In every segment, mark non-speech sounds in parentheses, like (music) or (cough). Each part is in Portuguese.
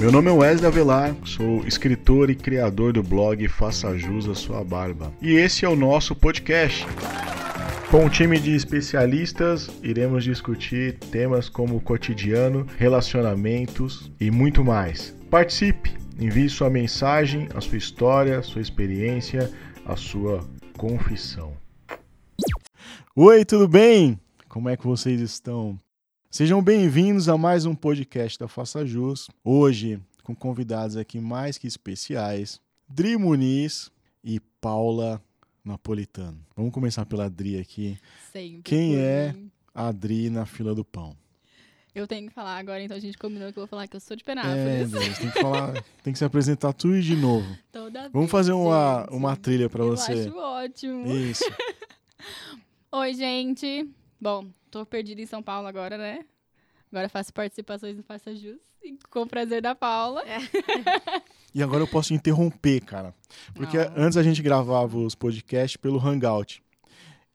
Meu nome é Wesley Avelar, sou escritor e criador do blog Faça Jus a Sua Barba. E esse é o nosso podcast. Com um time de especialistas, iremos discutir temas como cotidiano, relacionamentos e muito mais. Participe, envie sua mensagem, a sua história, sua experiência, a sua confissão. Oi, tudo bem? Como é que vocês estão? Sejam bem-vindos a mais um podcast da Faça Jus. Hoje, com convidados aqui mais que especiais, Dri Muniz e Paula Napolitano. Vamos começar pela Dri aqui. Sempre. Quem é mim. a Dri na fila do pão? Eu tenho que falar agora, então a gente combinou que eu vou falar que eu sou de É, Penápolis. Deus, tem que falar, tem que se apresentar tudo de novo. Toda Vamos fazer uma, gente. uma trilha pra eu você. acho ótimo. Isso. (laughs) Oi, gente. Bom, tô perdida em São Paulo agora, né? Agora faço participações no Faça Jus. E com o prazer da Paula. (laughs) E agora eu posso interromper, cara. Porque Não. antes a gente gravava os podcasts pelo Hangout.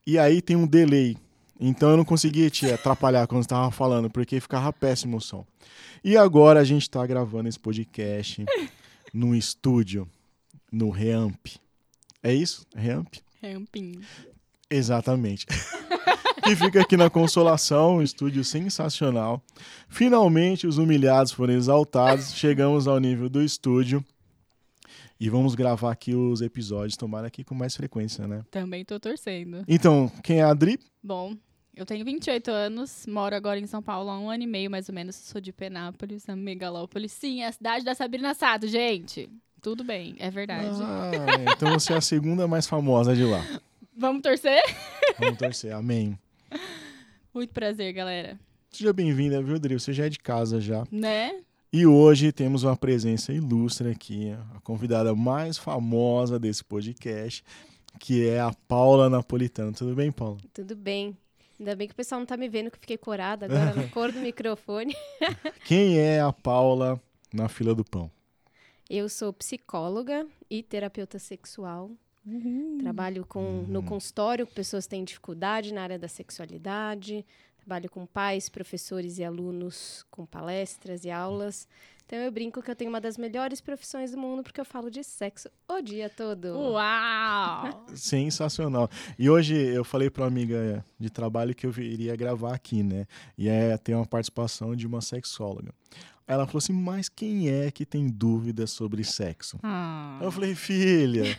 E aí tem um delay. Então eu não conseguia te atrapalhar quando você estava falando, porque ficava péssimo o som. E agora a gente está gravando esse podcast (laughs) no estúdio, no Reamp. É isso? Reamp? Ramping. Exatamente. que (laughs) fica aqui na Consolação, um estúdio sensacional. Finalmente os humilhados foram exaltados, chegamos ao nível do estúdio e vamos gravar aqui os episódios, tomara aqui com mais frequência, né? Também tô torcendo. Então, quem é a Adri? Bom, eu tenho 28 anos, moro agora em São Paulo há um ano e meio, mais ou menos. Sou de Penápolis, a megalópolis. Sim, é a cidade da Sabrina Sato, gente. Tudo bem, é verdade. Ah, então você é a segunda mais famosa de lá. (laughs) Vamos torcer? (laughs) Vamos torcer, amém. Muito prazer, galera. Seja bem-vinda, viu, Adri? Você já é de casa já. Né? E hoje temos uma presença ilustre aqui, a convidada mais famosa desse podcast, que é a Paula Napolitano. Tudo bem, Paula? Tudo bem. Ainda bem que o pessoal não tá me vendo que eu fiquei corada agora na cor do microfone. (laughs) Quem é a Paula na fila do pão? Eu sou psicóloga e terapeuta sexual. Trabalho com, no consultório com pessoas que têm dificuldade na área da sexualidade. Trabalho com pais, professores e alunos com palestras e aulas. Então eu brinco que eu tenho uma das melhores profissões do mundo porque eu falo de sexo o dia todo. Uau! (laughs) Sensacional. E hoje eu falei para uma amiga de trabalho que eu iria gravar aqui, né? E é ter uma participação de uma sexóloga. Ela falou assim: Mas quem é que tem dúvidas sobre sexo? Ah, Eu falei: Filha,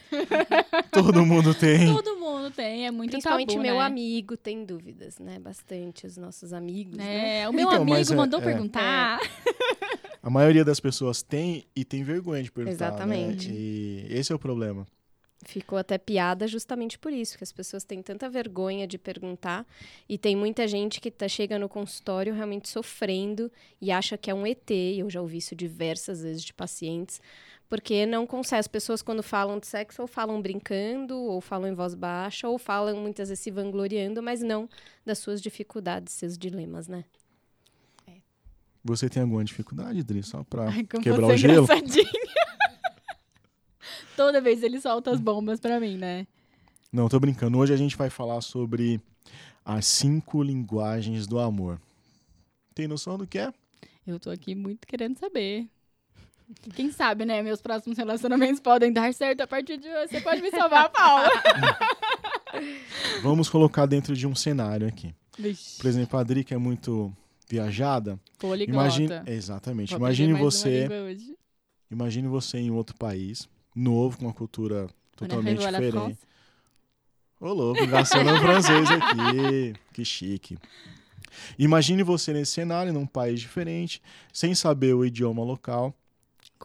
todo mundo tem. todo mundo tem, é muito Principalmente tabu, meu né? amigo tem dúvidas, né? Bastante os nossos amigos, né? É, o meu Então, amigo é- mandou é. perguntar. A maioria das pessoas tem e tem vergonha de perguntar. Exatamente. Né? E esse é o problema. Ficou até piada justamente por isso, que as pessoas têm tanta vergonha de perguntar e tem muita gente que tá, chega no consultório realmente sofrendo e acha que é um ET, e eu já ouvi isso diversas vezes de pacientes, porque não consegue. As pessoas quando falam de sexo ou falam brincando, ou falam em voz baixa, ou falam muitas vezes se vangloriando, mas não das suas dificuldades, seus dilemas, né? Você tem alguma dificuldade, Dri? Só pra Ai, quebrar o é gelo? (laughs) (laughs) Toda vez ele solta as bombas pra mim, né? Não, tô brincando. Hoje a gente vai falar sobre as cinco linguagens do amor. Tem noção do que é? Eu tô aqui muito querendo saber. Quem sabe, né? Meus próximos relacionamentos podem dar certo a partir de hoje. Você pode me salvar, Paula. (laughs) Vamos colocar dentro de um cenário aqui. Vixe, Por exemplo, a Adri, que é muito viajada. poliglota. Imagine, exatamente. Vou Imagine você, imagine você em outro país, novo, com uma cultura totalmente diferente. Ô, louco, gastando um francês aqui. (laughs) Que chique. Imagine você nesse cenário, num país diferente, sem saber o idioma local.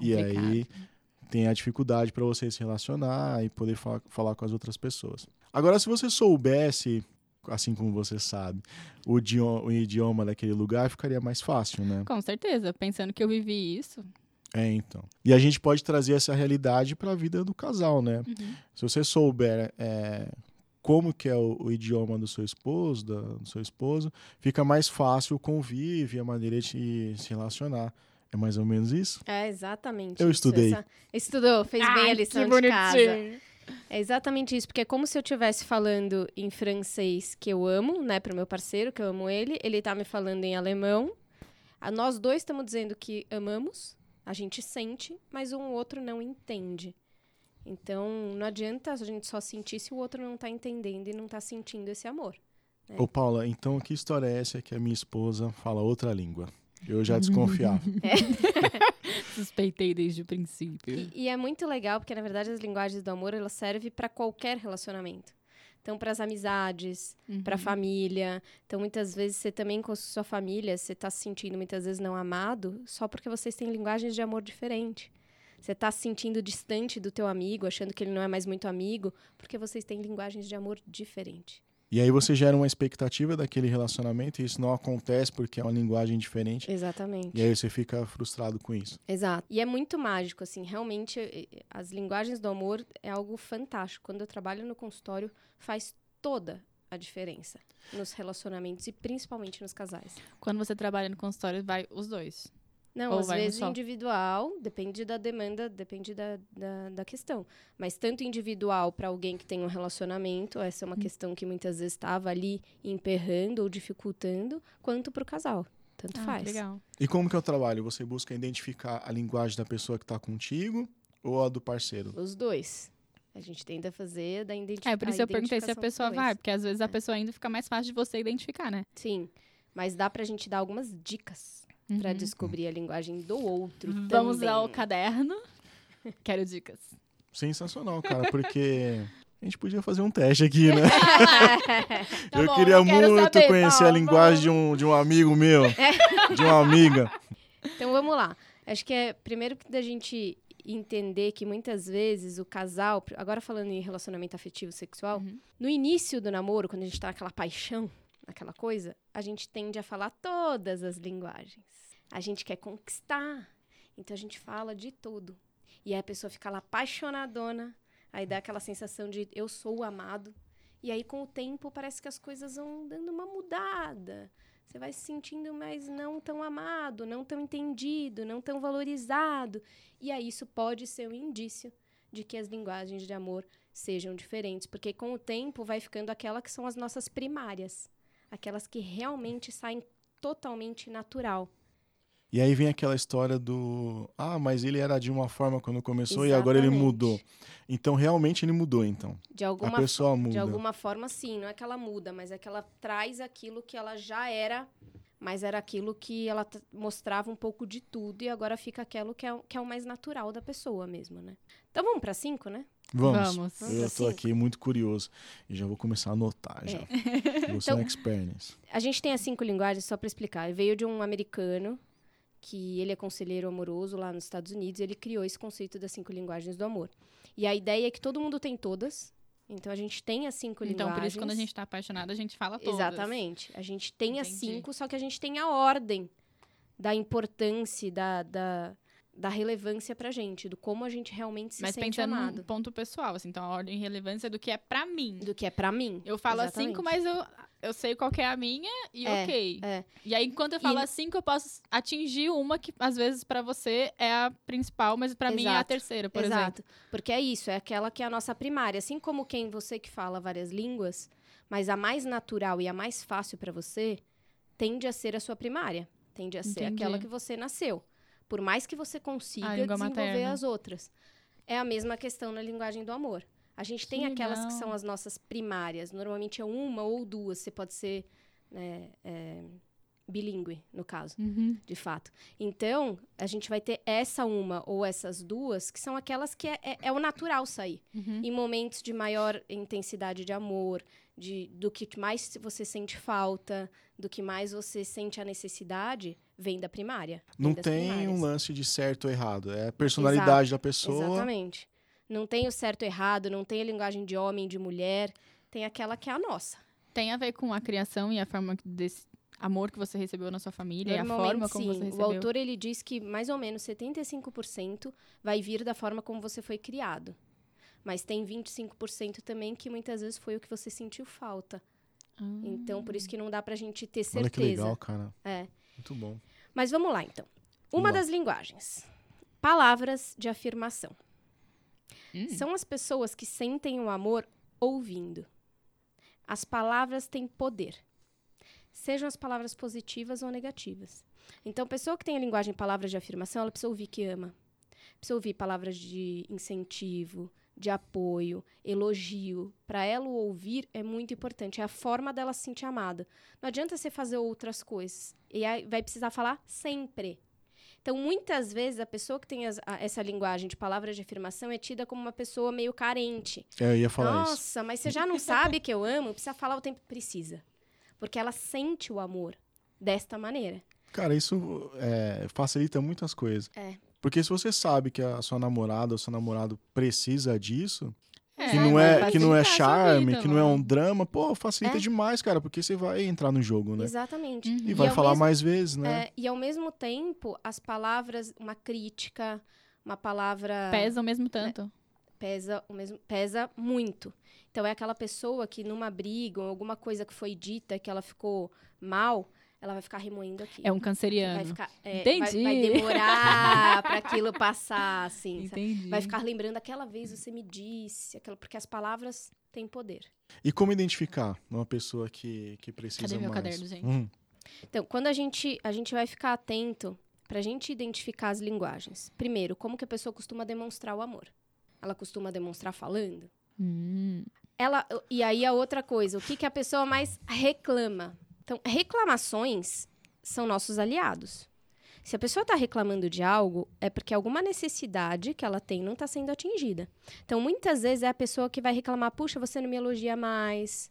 E aí Complicado. tem a dificuldade para você se relacionar e poder fa- falar com as outras pessoas. Agora, se você soubesse, assim como você sabe, o idioma, o idioma daquele lugar, ficaria mais fácil, né? Com certeza. Pensando que eu vivi isso. É, então. E a gente pode trazer essa realidade para a vida do casal, né? Uhum. Se você souber é, como que é o, o idioma do seu esposo, da- do seu esposo, fica mais fácil o convívio, a maneira de se relacionar. É mais ou menos isso? É exatamente Eu isso, estudei. essa- Estudou, fez bem Ai, a lição que de casa. É exatamente isso, porque é como se eu estivesse falando em francês que eu amo, né, pro meu parceiro, que eu amo ele, ele tá me falando em alemão. Ah, Nós dois estamos dizendo que amamos A gente sente, mas um outro não entende. Então, não adianta a gente só sentir se o outro não tá entendendo e não tá sentindo esse amor. Ô, Paula, então que história é essa que a minha esposa fala outra língua? Eu já desconfiava. (laughs) (laughs) Suspeitei desde o princípio. E, e é muito legal, porque na verdade as linguagens do amor, elas servem para qualquer relacionamento. Então, para as amizades, Uhum. para a família. Então, muitas vezes, você também com a sua família, você está se sentindo muitas vezes não amado, só porque vocês têm linguagens de amor diferentes. Você está se sentindo distante do teu amigo, achando que ele não é mais muito amigo, porque vocês têm linguagens de amor diferentes. E aí você gera uma expectativa daquele relacionamento e isso não acontece porque é uma linguagem diferente. Exatamente. E aí você fica frustrado com isso. Exato. E é muito mágico, assim, realmente as linguagens do amor é algo fantástico. Quando eu trabalho no consultório, faz toda a diferença nos relacionamentos e principalmente nos casais. Quando você trabalha no consultório, vai os dois. Não, Ou às vezes individual, depende da demanda, depende da, da, da questão. Mas tanto individual para alguém que tem um relacionamento, essa é Hum. uma questão que muitas vezes estava ali emperrando ou dificultando, quanto para o casal. Tanto Ah, faz. legal. E como que é o trabalho? Você busca identificar a linguagem da pessoa que está contigo ou a do parceiro? Os dois. A gente tenta fazer da identificação. É, por isso eu perguntei se a pessoa vai, porque às vezes a É. pessoa ainda fica mais fácil de você identificar, né? Sim, mas dá pra gente dar algumas dicas pra Uhum. descobrir a linguagem do outro Vamos também. ao caderno. (laughs) Quero dicas. Sensacional, cara, porque a gente podia fazer um teste aqui, né? (laughs) (laughs) Tá eu bom, queria eu muito saber, conhecer a Paulo, linguagem de um, de um amigo meu, de uma amiga. Então vamos lá. Acho que é primeiro que da gente entender que muitas vezes o casal, agora falando em relacionamento afetivo sexual, Uhum. no início do namoro, quando a gente tá naquela paixão, naquela coisa, a gente tende a falar todas as linguagens. A gente quer conquistar. Então a gente fala de tudo. E aí a pessoa fica lá apaixonadona, aí dá aquela sensação de eu sou o amado. E aí com o tempo parece que as coisas vão dando uma mudada. Você vai se sentindo mais não tão amado, não tão entendido, não tão valorizado. E aí isso pode ser um indício de que as linguagens de amor sejam diferentes, porque com o tempo vai ficando aquela que são as nossas primárias, aquelas que realmente saem totalmente natural. E aí vem aquela história do. Ah, mas ele era de uma forma quando começou e agora ele Exatamente. mudou. Então realmente ele mudou, então. De A alguma pessoa muda. De alguma forma, sim. Não é que ela muda, mas é que ela traz aquilo que ela já era, mas era aquilo que ela mostrava um pouco de tudo e agora fica aquilo que é, o- que é o mais natural da pessoa mesmo, né? Então vamos pra cinco, né? Vamos. Vamos. Eu cinco? aqui muito curioso. E já vou começar a anotar já. Você é Então- um expert nisso. A gente tem as cinco linguagens, só pra explicar. Veio de um americano que ele é conselheiro amoroso lá nos Estados Unidos e ele criou esse conceito das cinco linguagens do amor. E a ideia é que todo mundo tem todas. Então a gente tem as cinco Então, linguagens. por isso, quando a gente tá apaixonada, a gente fala todas. Exatamente. A gente tem as Entendi. cinco, só que a gente tem a ordem da importância, da, da, da relevância pra gente, do como a gente realmente se Mas sente pensando amado. no ponto pessoal, assim, então a ordem e relevância do que é pra mim. Do que é pra mim. Eu falo Exatamente. cinco, mas eu, eu sei qual que é a minha e É, ok. é. E aí, enquanto eu falo E- as cinco, eu posso atingir uma que, às vezes, pra você é a principal, mas pra mim é a terceira, por exemplo. Exato. Porque é isso, é aquela que é a nossa primária. Assim como quem você que fala várias línguas, mas a mais natural e a mais fácil pra você tende a ser a sua primária. Tende a ser Entendi. aquela que você nasceu. Por mais que você consiga desenvolver materna. as outras. É a mesma questão na linguagem do amor. A gente tem Que aquelas que são as nossas primárias. Normalmente é uma ou duas. Você pode ser né, é, bilíngue, no caso Uhum. de fato. Então, a gente vai ter essa uma ou essas duas, que são aquelas que é, é- é o natural sair. Uhum. Em momentos de maior intensidade de amor, de, do que mais você sente falta, do que mais você sente a necessidade, vem da primária. Não tem primárias. um lance de certo ou errado. É a personalidade da pessoa. Exatamente. Não tem o certo e errado, não tem a linguagem de homem de mulher, tem aquela que é a nossa. Tem a ver com a criação e a forma que- desse amor que você recebeu na sua família e a forma como sim. você O recebeu. autor ele diz que mais ou menos 75% vai vir da forma como você foi criado. Mas tem 25% também que muitas vezes foi o que você sentiu falta. Ah. Então, por isso que não dá pra gente ter Olha que certeza. legal, cara. É. Muito bom. Mas vamos lá, então. Uma das linguagens. Palavras de afirmação. Hum. São as pessoas que sentem o amor ouvindo. As palavras têm poder. sejam as palavras positivas ou negativas. Então, pessoa que tem a linguagem palavras de afirmação, ela precisa ouvir que ama. Precisa ouvir palavras de incentivo, de apoio, elogio. Para ela o ouvir é muito importante. É a forma dela se sentir amada. Não adianta você fazer outras coisas. E aí vai precisar falar sempre. Então, muitas vezes, a pessoa que tem as- a- essa linguagem de palavras de afirmação é tida como uma pessoa meio carente. É, eu ia falar isso. Nossa, mas você já não sabe que eu amo? Precisa falar o tempo precisa. Porque ela sente o amor desta maneira. Cara, isso é, facilita muitas coisas. É. Porque se você sabe que a sua namorada ou seu namorado precisa disso, É, que não é, que não é charme, vida, que não é um drama, pô, facilita É. demais, cara, porque você vai entrar no jogo, né? Exatamente. Uhum. E E vai ao falar mesmo- mais vezes, né? É, e ao mesmo tempo, as palavras, uma crítica, uma palavra Pesa o mesmo tanto. pesa o mesmo pesa muito. Então é aquela pessoa que numa briga ou alguma coisa que foi dita que ela ficou mal, ela vai ficar remoendo aqui. É um vai canceriano. ficar é, Entendi. Vai, vai demorar para (laughs) aquilo passar assim. sabe? Entendi. Vai ficar lembrando aquela vez você me disse, aquela porque as palavras têm poder. E como identificar uma pessoa que, que precisa Cadê meu mais? caderno, gente? Hum, Então, quando a gente a gente vai ficar atento pra gente identificar as linguagens. Primeiro, como que a pessoa costuma demonstrar o amor? Ela costuma demonstrar falando? Hum. Ela, e aí a outra coisa, o que, que a pessoa mais reclama? Então, reclamações são nossos aliados. Se a pessoa está reclamando de algo, é porque alguma necessidade que ela tem não está sendo atingida. Então, muitas vezes é a pessoa que vai reclamar: puxa, você não me elogia mais,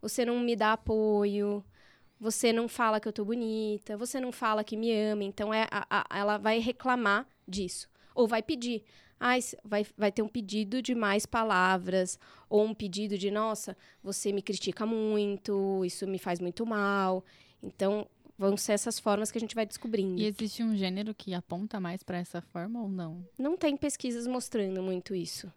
você não me dá apoio, você não fala que eu tô bonita, você não fala que me ama. Então, é a- a- ela vai reclamar disso. Ou vai pedir. Ah, vai, vai ter um pedido de mais palavras, ou um pedido de, nossa, você me critica muito, isso me faz muito mal. Então, vão ser essas formas que a gente vai descobrindo. E existe um gênero que aponta mais pra essa forma ou não? Não tem pesquisas mostrando muito isso.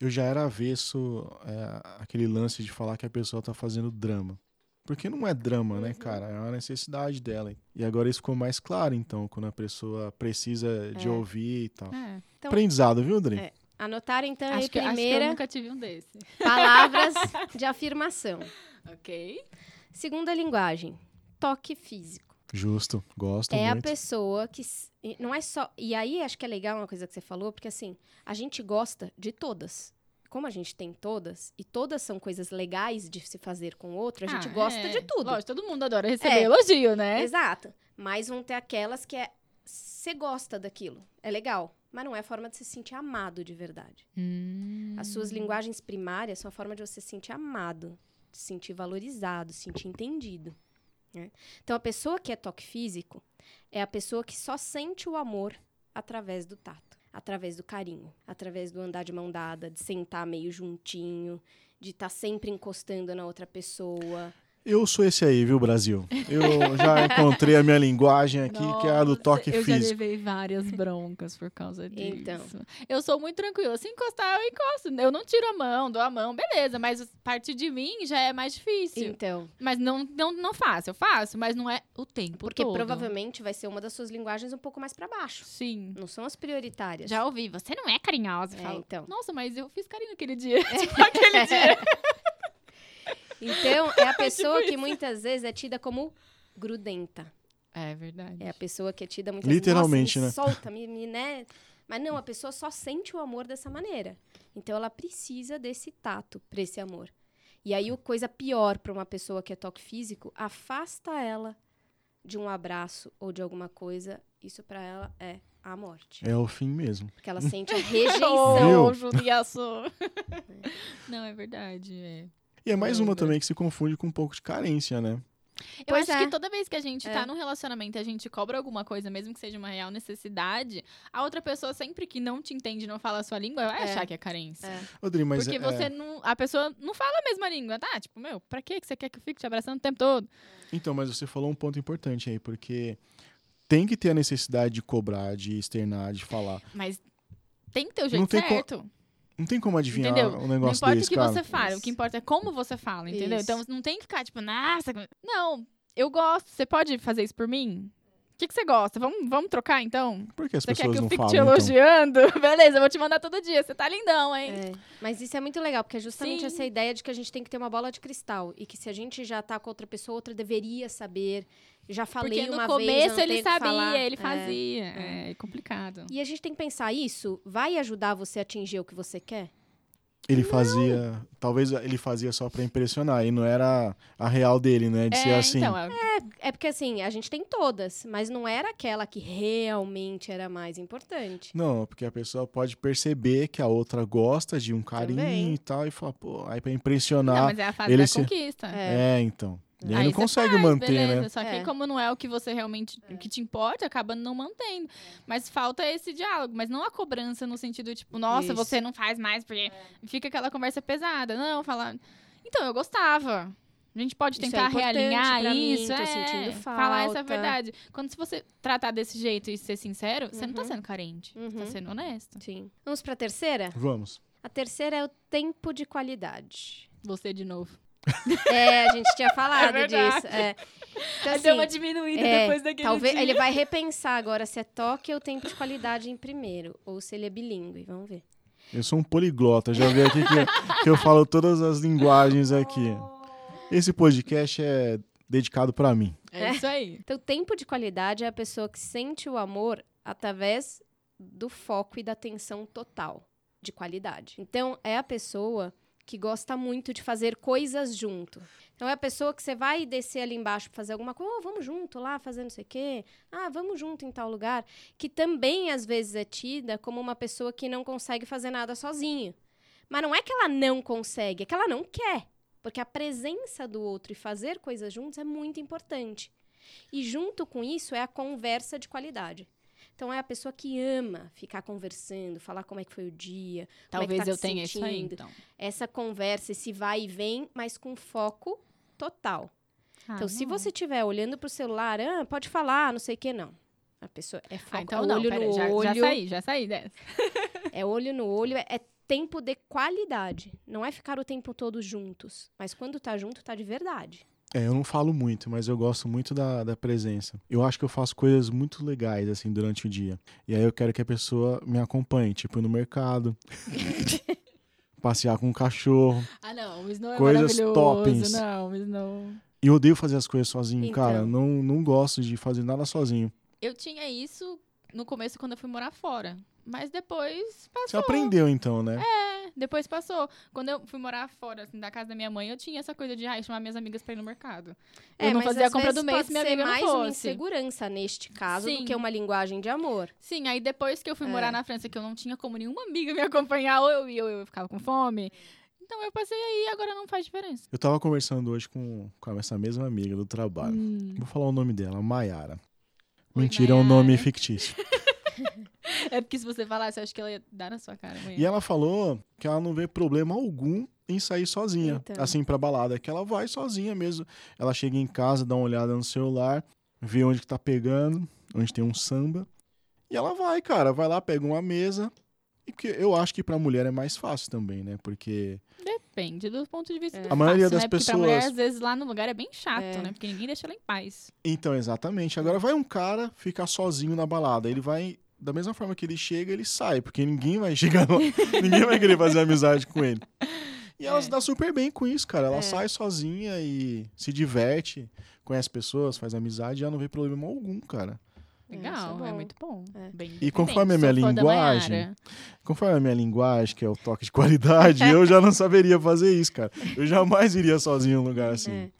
eu já era avesso é, aquele lance de falar que a pessoa tá fazendo drama. Porque não é drama, né, Uhum. cara? É uma necessidade dela. E agora isso ficou mais claro, então, quando a pessoa precisa de É. ouvir e tal. É. Então- Aprendizado, viu, Dri? É. Anotaram, então, aí Acho, que, acho que eu primeira, nunca tive um desse. (laughs) palavras de afirmação. Ok. Segunda linguagem, toque físico. Justo, gosto é a muito. pessoa que. Não é só. E aí acho que é legal uma coisa que você falou, porque assim, a gente gosta de todas. Como a gente tem todas, e todas são coisas legais de se fazer com o outro, a gente Ah, gosta é. de tudo. Lógico, todo mundo adora receber É. elogio, né? Exato. Mas vão ter aquelas que é. Você gosta daquilo. É legal. Mas não é a forma de se sentir amado de verdade. Hum. As suas linguagens primárias são a forma de você se sentir amado, se sentir valorizado, se sentir entendido. né? Então, a pessoa que é toque físico é a pessoa que só sente o amor através do tato, através do carinho, através do andar de mão dada, de sentar meio juntinho, de estar sempre encostando na outra pessoa. Eu sou esse aí, viu, Brasil? Eu já (laughs) encontrei a minha linguagem aqui, que é a do Nossa, toque eu já físico. levei várias broncas por causa disso. Então. Eu sou muito tranquila. Se encostar, eu encosto. Eu não tiro a mão, dou a mão, beleza. Mas partir de mim já é mais difícil. Então, Mas não, não, não faço. Eu faço, mas não é o tempo porque todo. provavelmente vai ser uma das suas linguagens um pouco mais para baixo. Sim. Não são as prioritárias. Já ouvi. Você não é carinhosa. É, Falo, então. Nossa, mas eu fiz carinho aquele dia. (laughs) tipo, (laughs) aquele dia. Então, é a (laughs) pessoa Tipo que muitas vezes é tida como grudenta. É verdade. É a pessoa que é tida muitas Literalmente, vezes. né? Nossa, me solta, me, me, (laughs) né? Mas não, a pessoa só sente o amor dessa maneira. Então ela precisa desse tato pra esse amor. E aí, o coisa pior pra uma pessoa que é toque físico, afasta ela de um abraço ou de alguma coisa. Isso pra ela é a morte. É o fim mesmo. Porque ela (laughs) sente a rejeição. Ô, Juliaço. não, é verdade. É. E é mais uma também que se confunde com um pouco de carência, né? Eu Pois acho é. que toda vez que a gente É. tá num relacionamento e a gente cobra alguma coisa, mesmo que seja uma real necessidade, a outra pessoa, sempre que não te entende e não fala a sua língua, vai É. achar que é carência. É. Rodrigo, mas Porque é, você não. A pessoa não fala a mesma língua, tá? Tipo, meu, pra que você quer que eu fique te abraçando o tempo todo? Então, mas você falou um ponto importante aí, porque tem que ter a necessidade de cobrar, de externar, de falar. Mas tem que ter o Não jeito tem co- certo. Não tem como adivinhar Entendeu? um Não negócio importa desse, o que cara. você fala, o que importa é como você fala, entendeu? Isso. Então não tem que ficar tipo, nossa. Não, eu gosto. Você pode fazer isso por mim? O que, que você gosta? Vamos, vamos trocar então? Por que as Você quer pessoas que eu não fique falam? te então? elogiando? (laughs) Beleza, eu vou te mandar todo dia. Você tá lindão, hein? É, mas isso é muito legal, porque é justamente Sim. essa ideia de que a gente tem que ter uma bola de cristal. E que se a gente já tá com outra pessoa, outra deveria saber. Já falei Porque no uma começo vez, ele sabia, falar. ele É. fazia. É, complicado. E a gente tem que pensar, isso vai ajudar você a atingir o que você quer? Ele fazia. Talvez ele fazia só pra impressionar. E não era a real dele, né? De ser é, assim. então, é- É porque assim, a gente tem todas, mas não era aquela que realmente era mais importante. Não, porque a pessoa pode perceber que a outra gosta de um carinho Também. e tal, e fala, pô, aí pra não, impressionar. mas é a fase ele da se- conquista. É. então. E aí, Aí não você consegue faz, manter, beleza, né? Só que É. como não é o que você realmente, o que te importa, acaba não mantendo. Mas falta esse diálogo, mas não a cobrança no sentido tipo, nossa, Isso. você não faz mais porque fica aquela conversa pesada. Não, falar, então eu gostava. A gente pode Isso é tentar realinhar pra mim, isso, tô é, sentindo falar essa verdade. Quando se você tratar desse jeito e ser sincero, você não tá Uhum. sendo carente, você Uhum. tá sendo honesto. Sim. Vamos pra terceira? Vamos. A terceira é o tempo de qualidade. Você de novo. É, a gente tinha (laughs) falado verdade. disso. É. Então, Aí deu uma assim, diminuída é, depois daquele talvez dia. ele vai repensar agora se é toque ou tempo de qualidade em primeiro, ou se ele é bilíngue. Vamos ver. Eu sou um poliglota, já vi aqui que, que eu falo todas as linguagens aqui. Esse podcast é dedicado pra mim. É isso aí. Então, tempo de qualidade é a pessoa que sente o amor através do foco e da atenção total de qualidade. Então, é a pessoa que gosta muito de fazer coisas junto. Então, é a pessoa que você vai descer ali embaixo pra fazer alguma coisa, oh, vamos junto lá fazer não sei o quê, ah, vamos junto em tal lugar, que também às vezes é tida como uma pessoa que não consegue fazer nada sozinha. Mas não é que ela não consegue, é que ela não quer. Porque a presença do outro e fazer coisas juntos é muito importante. E junto com isso é a conversa de qualidade. Então é a pessoa que ama ficar conversando, falar como é que foi o dia, é Talvez tá eu se tenha isso aí, então. essa conversa, esse vai e vem, mas com foco total. então, Ah, se não. você estiver olhando pro celular, ah, pode falar, não sei o que, não. A pessoa é foco, Ah, então é não, olho pera, no já, olho, já saí, já saí dessa. (laughs) é olho no olho, é, é tempo de qualidade. Não é ficar o tempo todo juntos, mas quando tá junto, tá de verdade. É, eu não falo muito, mas eu gosto muito da, da presença. Eu acho que eu faço coisas muito legais, assim, durante o dia. E aí eu quero que a pessoa me acompanhe, tipo, ir no mercado, (laughs) passear com o cachorro. Ah, não, o Snow é Coisas maravilhoso. toppings. Não, o Snow... E eu odeio fazer as coisas sozinho, Então. cara. Não, não gosto de fazer nada sozinho. Eu tinha isso no começo quando eu fui morar fora. Mas depois Você passou. aprendeu, então, né? É, depois passou. Quando eu fui morar fora, assim, da casa da minha mãe, eu tinha essa coisa de ah, chamar minhas amigas pra ir no mercado. eu não É, mas fazia a compra do mês se minha amiga não mais uma fosse. insegurança neste caso Sim. do que uma linguagem de amor. Sim, aí depois que eu fui É. morar na França, que eu não tinha como nenhuma amiga me acompanhar, ou eu ia ou eu ficava com fome. Então eu passei aí e agora não faz diferença. Eu tava conversando hoje com, com essa mesma amiga do trabalho. Hum. Vou falar o nome dela, Maiara. Mentira, é um nome fictício. (laughs) É porque se você falasse, eu acho que ela ia dar na sua cara amanhã. E ela falou que ela não vê problema algum em sair sozinha, Então. assim, pra balada. Que ela vai sozinha mesmo. Ela chega em casa, dá uma olhada no celular, vê onde que tá pegando, onde tem um samba. E ela vai, cara. Vai lá, pega uma mesa. E que eu acho que pra mulher é mais fácil também, né? Porque Depende do ponto de vista É. A maioria fácil, das né? Porque pra mulher, pessoas- às vezes, lá no lugar é bem chato, É. né? Porque ninguém deixa ela em paz. Então, exatamente. Agora vai um cara ficar sozinho na balada. Ele vai, da mesma forma que ele chega, ele sai, porque ninguém vai (laughs) chegar lá, ninguém vai querer fazer amizade com ele. E ela É. se dá super bem com isso, cara. Ela É. sai sozinha e se diverte, conhece pessoas, faz amizade e ela não vê problema algum, cara. É, Legal, é é, muito bom. É. Bem E conforme a minha linguagem. Conforme a minha linguagem, que é o toque de qualidade, eu já não saberia fazer isso, cara. Eu jamais iria sozinho num lugar assim. É.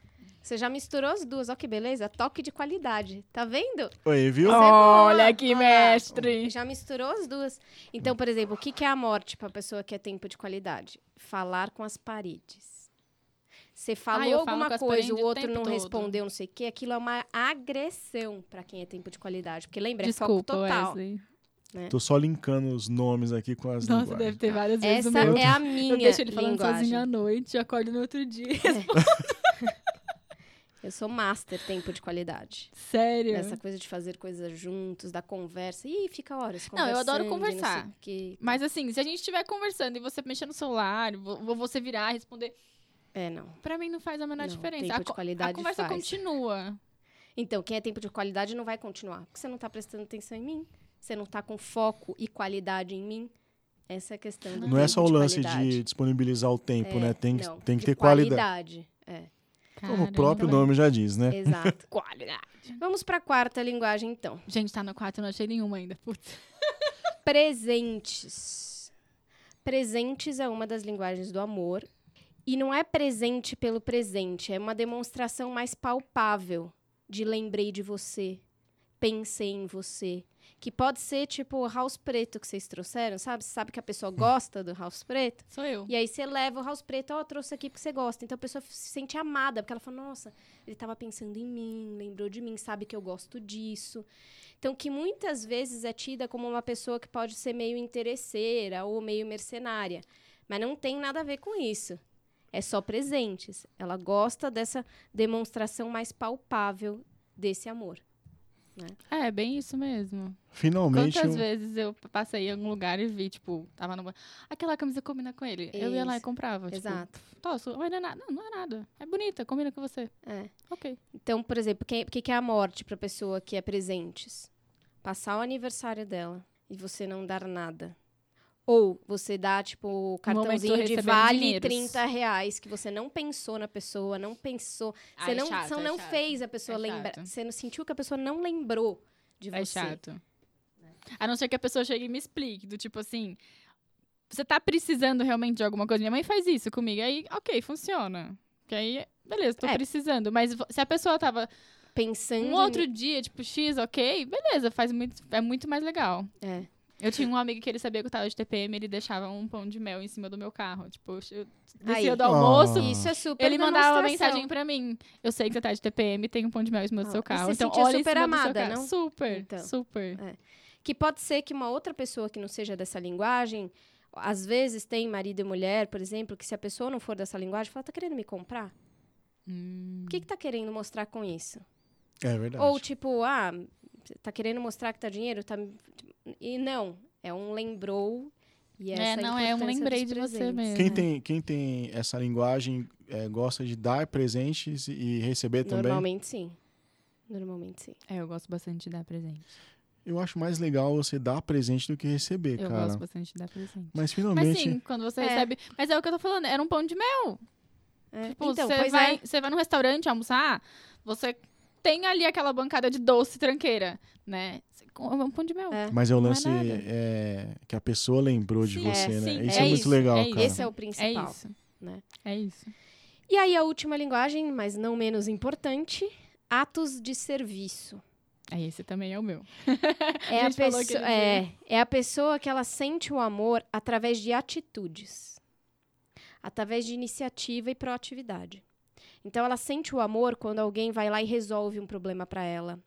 Você já misturou as duas, ó que beleza. Toque de qualidade. Tá vendo? Oi, viu? Você é boa. Olha que Olha mestre! Já misturou as duas. Então, por exemplo, o que que é a morte pra pessoa que é tempo de qualidade? Falar com as paredes. Você falou eu falo alguma coisa, o outro não todo. respondeu, não sei o quê, aquilo é uma agressão pra quem é tempo de qualidade. Porque lembra, é Desculpa, foco total. Wesley. Tô só linkando os nomes aqui com as Nossa, linguagens. deve ter várias vezes o Essa meu. é a minha Eu deixo ele falando linguagem. sozinho à noite acordo no outro dia. (laughs) Eu sou master tempo de qualidade. Sério? Essa coisa de fazer coisas juntos, da conversa. Ih, fica horas Não, eu adoro conversando, conversar. Mas assim, se a gente estiver conversando e você mexer no celular, vo- você virar, responder, É, não. pra mim não faz a menor Não, diferença. tempo A, de qualidade a conversa faz. continua. Então, quem é tempo de qualidade não vai continuar. Porque você não tá prestando atenção em mim. Você não tá com foco e qualidade em mim. Essa é a questão do Não é só o lance qualidade. de disponibilizar o tempo, É, né? Tem, que- não, tem que de ter qualidade. É, Como o próprio nome já diz, né? exato. (laughs) Qualidade. Vamos pra quarta linguagem, então. Gente, tá no quarto, eu não achei nenhuma ainda. Putz. Presentes. Presentes é uma das linguagens do amor. E não é presente pelo presente, é uma demonstração mais palpável de lembrei de você, pensei em você. Que pode ser tipo o house preto que vocês trouxeram, sabe? Você sabe que a pessoa gosta do house preto? Sou eu. E aí você leva o house preto, ó, trouxe aqui porque você gosta. Então a pessoa se sente amada, porque ela fala, nossa, ele tava pensando em mim, lembrou de mim, sabe que eu gosto disso. Então, que muitas vezes é tida como uma pessoa que pode ser meio interesseira ou meio mercenária. Mas não tem nada a ver com isso. É só presentes. Ela gosta dessa demonstração mais palpável desse amor. É, bem isso mesmo. Finalmente. Quantas um- vezes eu passei em algum lugar e vi, tipo, tava numa. Aquela camisa combina com ele. Eu ia lá e Isso. comprava. Tipo, Exato. Tosso, mas não é nada. Não, não é nada. É bonita, combina com você. É. Ok. Então, por exemplo, o que, que é a morte para pessoa que é presentes? Passar o aniversário dela e você não dar nada. Ou você dá, tipo, o cartãozinho de vale dinheiros. 30 reais, que você não pensou na pessoa, não pensou. Você Ah, é não, chato, você é não chato. fez a pessoa É lembrar. chato. Você não sentiu que a pessoa não lembrou de É você. chato. A não ser que a pessoa chegue e me explique, do tipo assim. Você tá precisando realmente de alguma coisa? Minha mãe faz isso comigo. Aí, ok, funciona. Que aí, beleza, tô É. precisando. Mas se a pessoa tava Pensando. um outro dia, tipo, X, ok, beleza, faz muito, é muito mais legal. É. Eu tinha um amigo que ele sabia que eu tava de TPM, ele deixava um pão de mel em cima do meu carro. Tipo, eu Aí. descia do almoço, Ah. Isso é super ele mandava uma mensagem pra mim. Eu sei que você tá de TPM, tem um pão de mel em cima do Ah, seu carro. você Então, olha em super cima do seu amada, carro. não? Super, Então. super. Que pode ser que uma outra pessoa que não seja dessa linguagem, às vezes tem marido e mulher, por exemplo, que se a pessoa não for dessa linguagem, fala, tá querendo me comprar? Hum. O que, que tá querendo mostrar com isso? É verdade. Ou tipo, ah, tá querendo mostrar que tá dinheiro? Tá... E não, é um lembrou. E essa É, não, é um lembrei de você presentes. mesmo. Quem tem, quem tem essa linguagem é, gosta de dar presentes e receber também. Normalmente sim. Normalmente sim. É, eu gosto bastante de dar presente. Eu acho mais legal você dar presente do que receber, Eu cara. gosto bastante de dar presente. Mas Mas finalmente. sim, quando você É. recebe. Mas é o que eu tô falando, era um pão de mel. É. Tipo, então, você pois vai, é. você vai num restaurante almoçar, você tem ali aquela bancada de doce tranqueira, né? Come um pão de mel. É. Mas é o é lance é, que a pessoa lembrou de Sim, você, é, né? sim, isso é é, muito isso, legal, é cara. Esse é o É principal. isso. né? É isso. E aí a última linguagem, mas não menos importante, atos de serviço. É, esse também é o meu. (laughs) É A a, pessoa, é, é a pessoa que ela sente o amor através de atitudes. Através de iniciativa e proatividade. Então ela sente o amor quando alguém vai lá e resolve um problema para ela.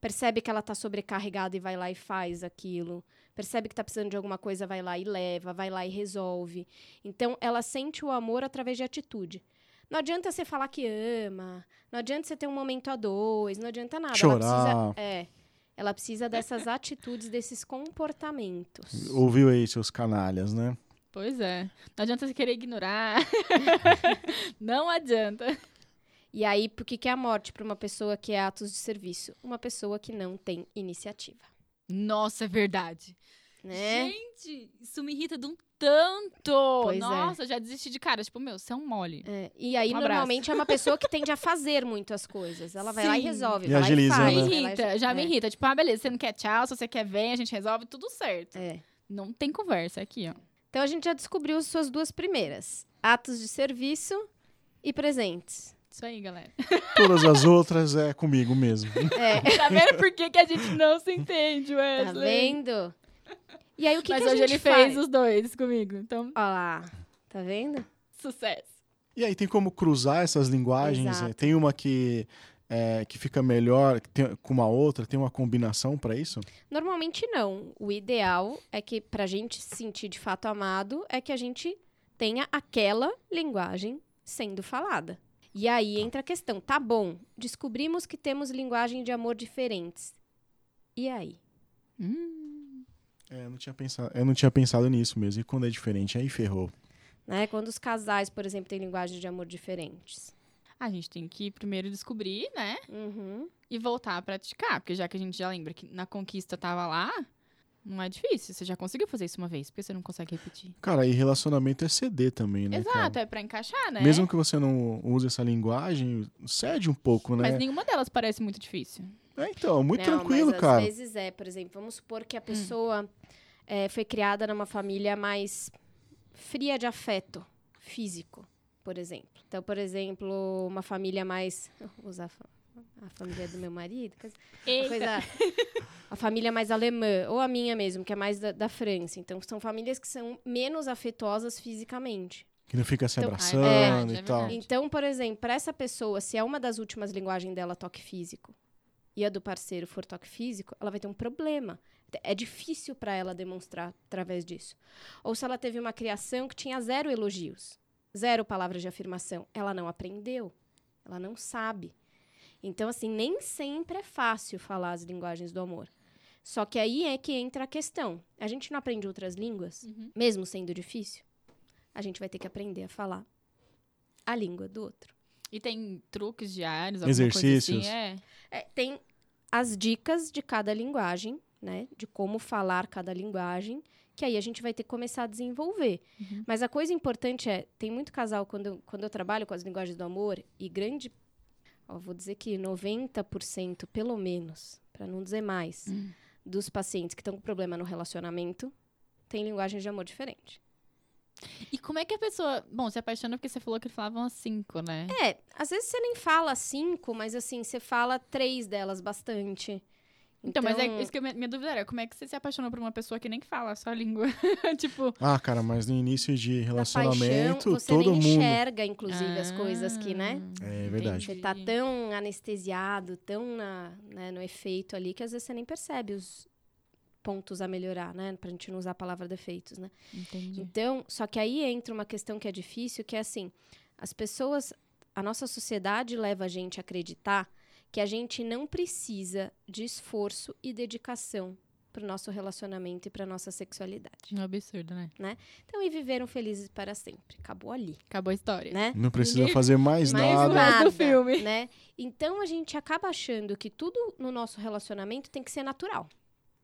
Percebe que ela tá sobrecarregada e vai lá e faz aquilo. Percebe que tá precisando de alguma coisa, vai lá e leva, vai lá e resolve. Então ela sente o amor através de atitude. Não adianta você falar que ama, não adianta você ter um momento a dois, não adianta nada. Ela Chorar. precisa, é, ela precisa dessas (laughs) atitudes, desses comportamentos. Ouviu aí, seus canalhas, né? Pois é. Não adianta você querer ignorar. (laughs) não adianta. E aí, por que que é a morte para uma pessoa que é atos de serviço? Uma pessoa que não tem iniciativa, Nossa, é verdade. né? Gente, isso me irrita de um tanto. Pois é. Nossa, já desisti de cara. Tipo, meu, você é um mole. É, E aí, Um normalmente, é uma pessoa que (laughs) tende a fazer muito as coisas. Ela vai lá e Sim. resolve. E vai lá agiliza, faz, me né? vai lá e- irrita, já me é, irrita. Tipo, ah, beleza, você não quer tchau, se você quer vem, a gente resolve, tudo certo. é. Não tem conversa aqui, ó. Então, a gente já descobriu as suas duas primeiras. Atos de serviço e presentes. Isso aí, galera. Todas as outras é comigo mesmo. (laughs) É, tá vendo por que, que a gente não se entende, tá Wesley? vendo? E aí, o que, Mas que a hoje gente ele faz? fez os dois comigo. Então, Olha lá, tá vendo? sucesso. E aí, tem como cruzar essas linguagens? Exato. Tem uma que, é, que fica melhor tem- com uma outra? Tem uma combinação pra isso? Normalmente não. O ideal é que, pra gente se sentir de fato amado, é que a gente tenha aquela linguagem sendo falada. E aí entra a questão, tá bom, descobrimos que temos linguagem de amor diferentes. E aí? Hum, É, eu não tinha pensado, eu não tinha pensado nisso mesmo. E quando é diferente, aí ferrou. Né? Quando os casais, por exemplo, têm linguagens de amor diferentes. a gente tem que primeiro descobrir, né? Uhum. E voltar a praticar. Porque já que a gente já lembra que na conquista tava lá, não é difícil. Você já conseguiu fazer isso uma vez, porque você não consegue repetir. Cara, e relacionamento é ceder também, né? Exato, cara? é pra encaixar, né? Mesmo que você não use essa linguagem, cede um pouco, né? Mas nenhuma delas parece muito difícil. É, então, muito Não, tranquilo, mas cara. Às vezes é, por exemplo, vamos supor que a pessoa eh, foi criada numa família mais fria de afeto físico, por exemplo. Então, por exemplo, uma família mais. (laughs) Vou usar a fa- a família do meu marido. coisa- a família mais alemã, ou a minha mesmo, que é mais da, da França. Então, são famílias que são menos afetuosas fisicamente. Que não fica se Então, abraçando é verdade, é e tal. Então, por exemplo, para essa pessoa, se é uma das últimas linguagens dela toque físico e a do parceiro for toque físico, ela vai ter um problema. É difícil para ela demonstrar através disso. Ou se ela teve uma criação que tinha zero elogios, zero palavras de afirmação, ela não aprendeu, ela não sabe. Então, assim, nem sempre é fácil falar as linguagens do amor. Só que aí é que entra a questão. A gente não aprende outras línguas, Uhum. mesmo sendo difícil. A gente vai ter que aprender a falar a língua do outro. E tem truques diários, alguma Exercícios. coisa assim? É. É, tem as dicas de cada linguagem, né? De como falar cada linguagem, que aí a gente vai ter que começar a desenvolver. Uhum. Mas a coisa importante é, tem muito casal, quando, quando eu trabalho com as linguagens do amor, e grande, ó, vou dizer que 90%, pelo menos, para não dizer mais, Hum. dos pacientes que estão com problema no relacionamento, tem linguagem de amor diferente. E como é que a pessoa. Bom, se apaixona porque você falou que falavam as cinco, né? É, às vezes você nem fala cinco, mas assim, você fala três delas bastante. Então, mas é isso que eu, minha dúvida era, como é que você se apaixonou por uma pessoa que nem fala a sua língua? (laughs) tipo, Ah, cara, mas no início de Na relacionamento, paixão, você todo nem mundo. enxerga, inclusive, as coisas que, né? É verdade. Você tá tão anestesiado, tão na, né, no efeito ali, que às vezes você nem percebe os pontos a melhorar, né? Pra gente não usar a palavra defeitos, né? Entendi. Então, só que aí entra uma questão que é difícil, que é assim, as pessoas, a nossa sociedade leva a gente a acreditar que a gente não precisa de esforço e dedicação pro nosso relacionamento e pra nossa sexualidade. Um absurdo, né? Então, e viveram felizes para sempre. Acabou ali, Acabou a história. né? Não precisa Ninguém- (laughs) fazer mais Mais nada. nada. do filme. né? Então a gente acaba achando que tudo no nosso relacionamento tem que ser natural,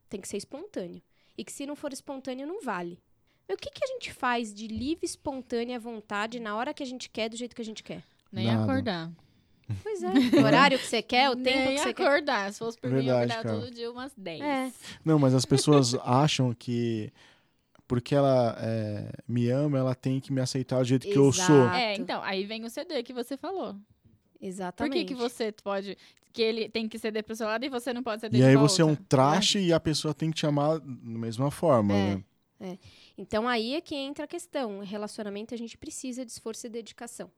tem que ser espontâneo. E que se não for espontâneo, não vale. Mas o que, que a gente faz de livre, espontânea vontade na hora que a gente quer, do jeito que a gente quer? Nem Nada. acordar. Pois é. O horário que você quer, o tempo Nem que você quer. acordar. Se fosse por mim, eu Verdade, cara. todo dia umas 10. É. Não, mas as pessoas (laughs) acham que porque ela é, me ama, ela tem que me aceitar do jeito que eu sou. Exato. É, então, aí vem o CD que você falou. Por Exatamente. que, que você pode. Que ele tem que ceder pro seu lado e você não pode ceder E aí você é um traste e a pessoa tem que te amar da mesma forma, É. né? Então aí é que entra a questão. Relacionamento a gente precisa de esforço e dedicação.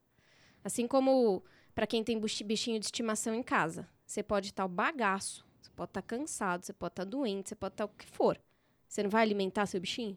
Assim como para quem tem bichinho de estimação em casa. Você pode estar o bagaço, você pode estar cansado, você pode estar doente, você pode estar o que for. Você não vai alimentar seu bichinho?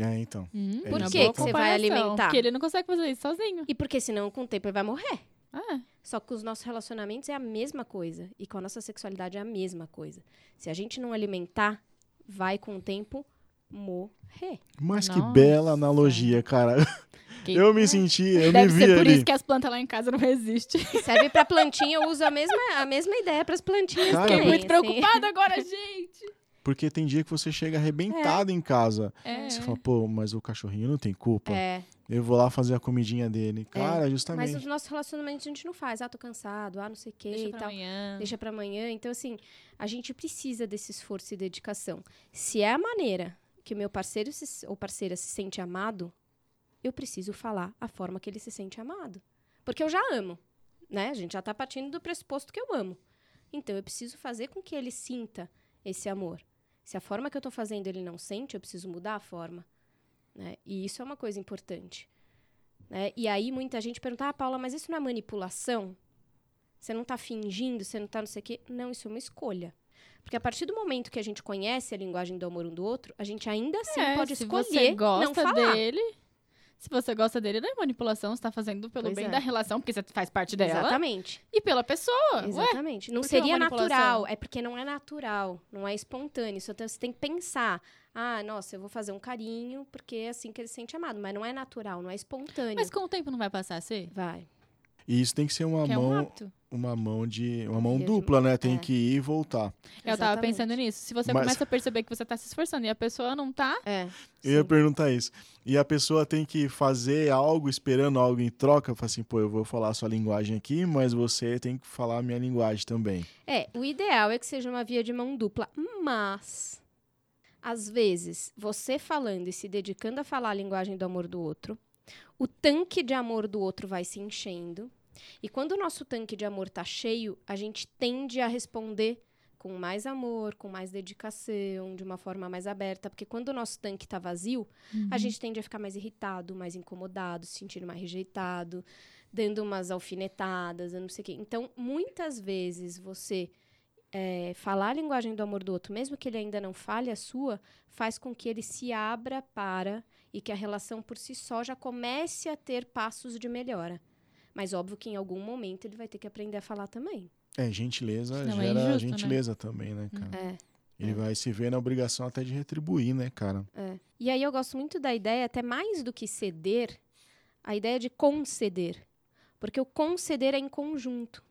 É, então. Hum, Por uma que que você vai alimentar? Porque ele não consegue fazer isso sozinho. E porque senão com o tempo ele vai morrer. Ah, Só que os nossos relacionamentos é a mesma coisa. E com a nossa sexualidade é a mesma coisa. Se a gente não alimentar, vai com o tempo morrer. Mas que Nossa. bela analogia, cara. (laughs) que- Eu me senti, eu Deve me vi ser por ali. isso que as plantas lá em casa não resistem. Serve pra plantinha, eu uso a mesma, a mesma ideia pras plantinhas Cara, Fiquei muito assim. preocupada agora, gente. Porque tem dia que você chega arrebentado em casa. É. Você fala, pô, mas o cachorrinho não tem culpa. É, Eu vou lá fazer a comidinha dele. Cara, mas justamente. os nossos relacionamentos a gente não faz. Ah, tô cansado, ah, não sei o que Deixa e pra tal. amanhã. Deixa pra amanhã. Então, assim, a gente precisa desse esforço e dedicação. Se é a maneira que o meu parceiro se- ou parceira se sente amado, eu preciso falar a forma que ele se sente amado. Porque eu já amo, né? A gente já tá partindo do pressuposto que eu amo. Então, eu preciso fazer com que ele sinta esse amor. Se a forma que eu tô fazendo ele não sente, eu preciso mudar a forma. Né? E isso é uma coisa importante. Né? E aí, muita gente pergunta, ah, Paula, mas isso não é manipulação? Você não tá fingindo, você não tá não sei o quê. Não, isso é uma escolha. Porque a partir do momento que a gente conhece a linguagem do amor um do outro, a gente ainda assim É, pode escolher você não gosta falar. dele. Se você gosta dele, não é manipulação, você tá fazendo pelo Pois bem é. da relação, porque você faz parte dela. Exatamente. E pela pessoa. Ué, Exatamente. Não por que uma seria natural. É porque não é natural. Não é espontâneo. Isso você tem que pensar. Ah, nossa, eu vou fazer um carinho porque é assim que ele se sente amado. Mas não é natural, não é espontâneo. mas com o tempo não vai passar a ser? Vai. E isso tem que ser uma que é um mão, uma mão de, uma mão dupla, né? Tem é. que ir e voltar. Eu tava pensando nisso. Se você Mas- começa a perceber que você tá se esforçando e a pessoa não tá, É. Eu ia perguntar isso. E a pessoa tem que fazer algo esperando algo em troca, fala assim, pô, eu vou falar a sua linguagem aqui, mas você tem que falar a minha linguagem também. É, o ideal é que seja uma via de mão dupla, mas às vezes, você falando e se dedicando a falar a linguagem do amor do outro, o tanque de amor do outro vai se enchendo. E quando o nosso tanque de amor tá cheio, a gente tende a responder com mais amor, com mais dedicação, de uma forma mais aberta, porque quando o nosso tanque tá vazio, a gente tende a ficar mais irritado, mais incomodado, se sentindo mais rejeitado, dando umas alfinetadas, não sei o quê. Então, muitas vezes você é, falar a linguagem do amor do outro, mesmo que ele ainda não fale a sua, faz com que ele se abra para e que a relação por si só já comece a ter passos de melhora. Mas óbvio que em algum momento ele vai ter que aprender a falar também. É, gentileza Não, é gera injusto, né? gentileza também, né, cara? É. Ele É. vai se ver na obrigação até de retribuir, né, cara? É. E aí eu gosto muito da ideia, até mais do que ceder, a ideia de conceder. Porque o conceder é em conjunto.